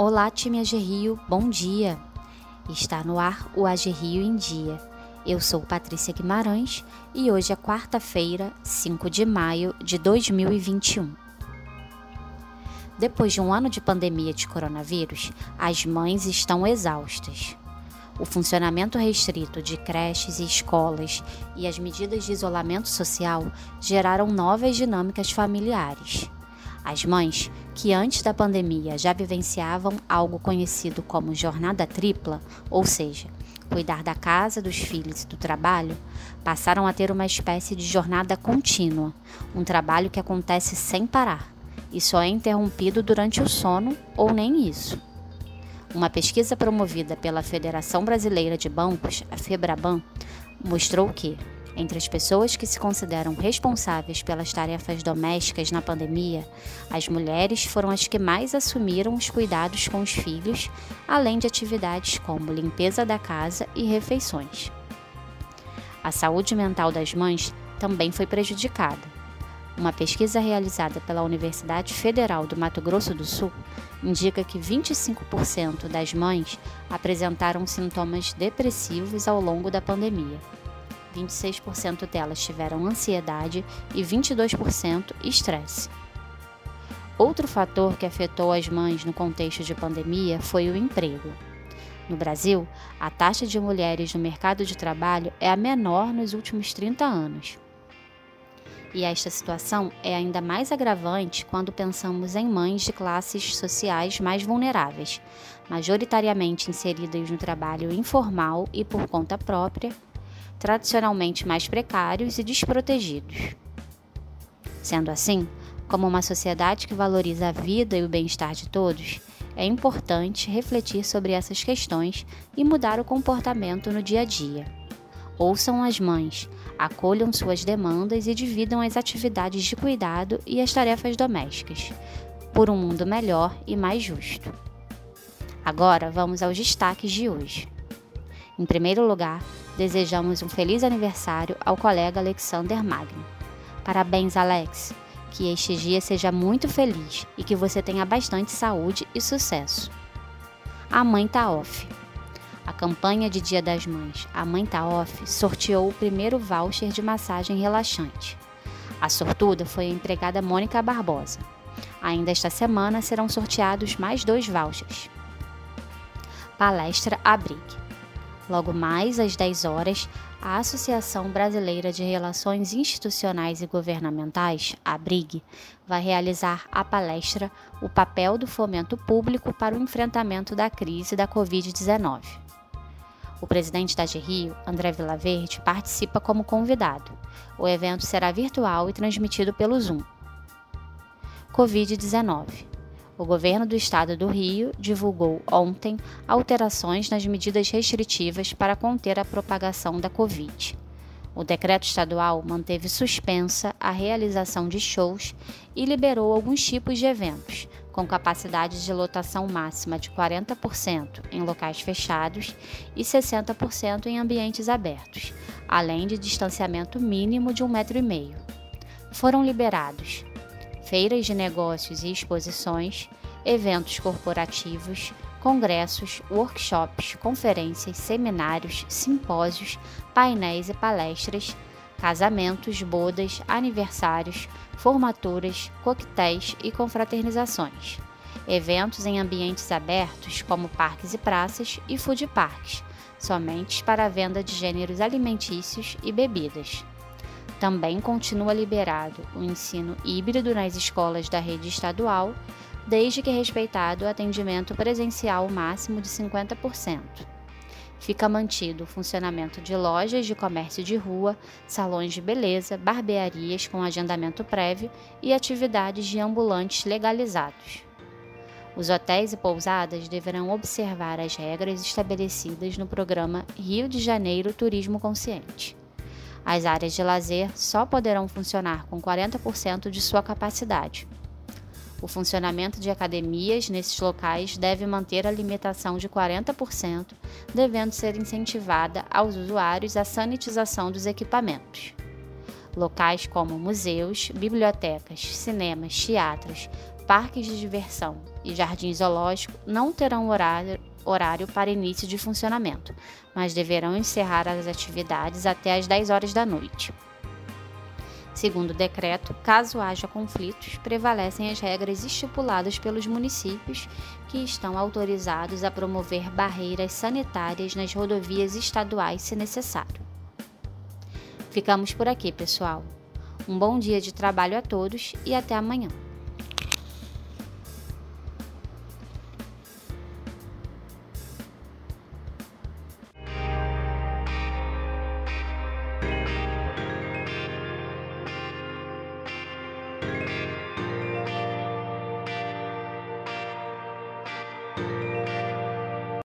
Olá, time AG Rio, bom dia! Está no ar o AG Rio em Dia. Eu sou Patrícia Guimarães e hoje é quarta-feira, 5 de maio de 2021. Depois de um ano de pandemia de coronavírus, as mães estão exaustas. O funcionamento restrito de creches e escolas e as medidas de isolamento social geraram novas dinâmicas familiares. As mães, que antes da pandemia já vivenciavam algo conhecido como jornada tripla, ou seja, cuidar da casa, dos filhos e do trabalho, passaram a ter uma espécie de jornada contínua, um trabalho que acontece sem parar e só é interrompido durante o sono ou nem isso. Uma pesquisa promovida pela Federação Brasileira de Bancos, a FEBRABAN, mostrou que, entre as pessoas que se consideram responsáveis pelas tarefas domésticas na pandemia, as mulheres foram as que mais assumiram os cuidados com os filhos, além de atividades como limpeza da casa e refeições. A saúde mental das mães também foi prejudicada. Uma pesquisa realizada pela Universidade Federal do Mato Grosso do Sul indica que 25% das mães apresentaram sintomas depressivos ao longo da pandemia. 26% delas tiveram ansiedade e 22% estresse. Outro fator que afetou as mães no contexto de pandemia foi o emprego. No Brasil, a taxa de mulheres no mercado de trabalho é a menor nos últimos 30 anos. E esta situação é ainda mais agravante quando pensamos em mães de classes sociais mais vulneráveis, majoritariamente inseridas no trabalho informal e por conta própria, tradicionalmente mais precários e desprotegidos. Sendo assim, como uma sociedade que valoriza a vida e o bem-estar de todos, é importante refletir sobre essas questões e mudar o comportamento no dia a dia. Ouçam as mães, acolham suas demandas e dividam as atividades de cuidado e as tarefas domésticas, por um mundo melhor e mais justo. Agora vamos aos destaques de hoje. Em primeiro lugar, desejamos um feliz aniversário ao colega Alexander Magno. Parabéns, Alex! Que este dia seja muito feliz e que você tenha bastante saúde e sucesso. A mãe tá off. A campanha de Dia das Mães A Mãe Tá Off sorteou o primeiro voucher de massagem relaxante. A sortuda foi a empregada Mônica Barbosa. Ainda esta semana serão sorteados mais dois vouchers. Palestra Abrigue. Logo mais às 10 horas, a Associação Brasileira de Relações Institucionais e Governamentais, ABRIG, vai realizar a palestra O papel do fomento público para o enfrentamento da crise da Covid-19. O presidente da GRIO, André Vilaverde, participa como convidado. O evento será virtual e transmitido pelo Zoom. Covid-19 o governo do estado do Rio divulgou ontem alterações nas medidas restritivas para conter a propagação da Covid. O decreto estadual manteve suspensa a realização de shows e liberou alguns tipos de eventos, com capacidade de lotação máxima de 40% em locais fechados e 60% em ambientes abertos, além de distanciamento mínimo de um metro e meio. Foram liberados feiras de negócios e exposições, eventos corporativos, congressos, workshops, conferências, seminários, simpósios, painéis e palestras, casamentos, bodas, aniversários, formaturas, coquetéis e confraternizações. Eventos em ambientes abertos, como parques e praças, e food parks, somente para a venda de gêneros alimentícios e bebidas. Também continua liberado o ensino híbrido nas escolas da rede estadual, desde que respeitado o atendimento presencial máximo de 50%. Fica mantido o funcionamento de lojas de comércio de rua, salões de beleza, barbearias com agendamento prévio e atividades de ambulantes legalizados. Os hotéis e pousadas deverão observar as regras estabelecidas no programa Rio de Janeiro Turismo Consciente. As áreas de lazer só poderão funcionar com 40% de sua capacidade. O funcionamento de academias nesses locais deve manter a limitação de 40%, devendo ser incentivada aos usuários a sanitização dos equipamentos. Locais como museus, bibliotecas, cinemas, teatros, parques de diversão e jardins zoológicos não terão horário, horário para início de funcionamento, mas deverão encerrar as atividades até às 10 horas da noite. Segundo o decreto, caso haja conflitos, prevalecem as regras estipuladas pelos municípios que estão autorizados a promover barreiras sanitárias nas rodovias estaduais se necessário. Ficamos por aqui, pessoal. Um bom dia de trabalho a todos e até amanhã.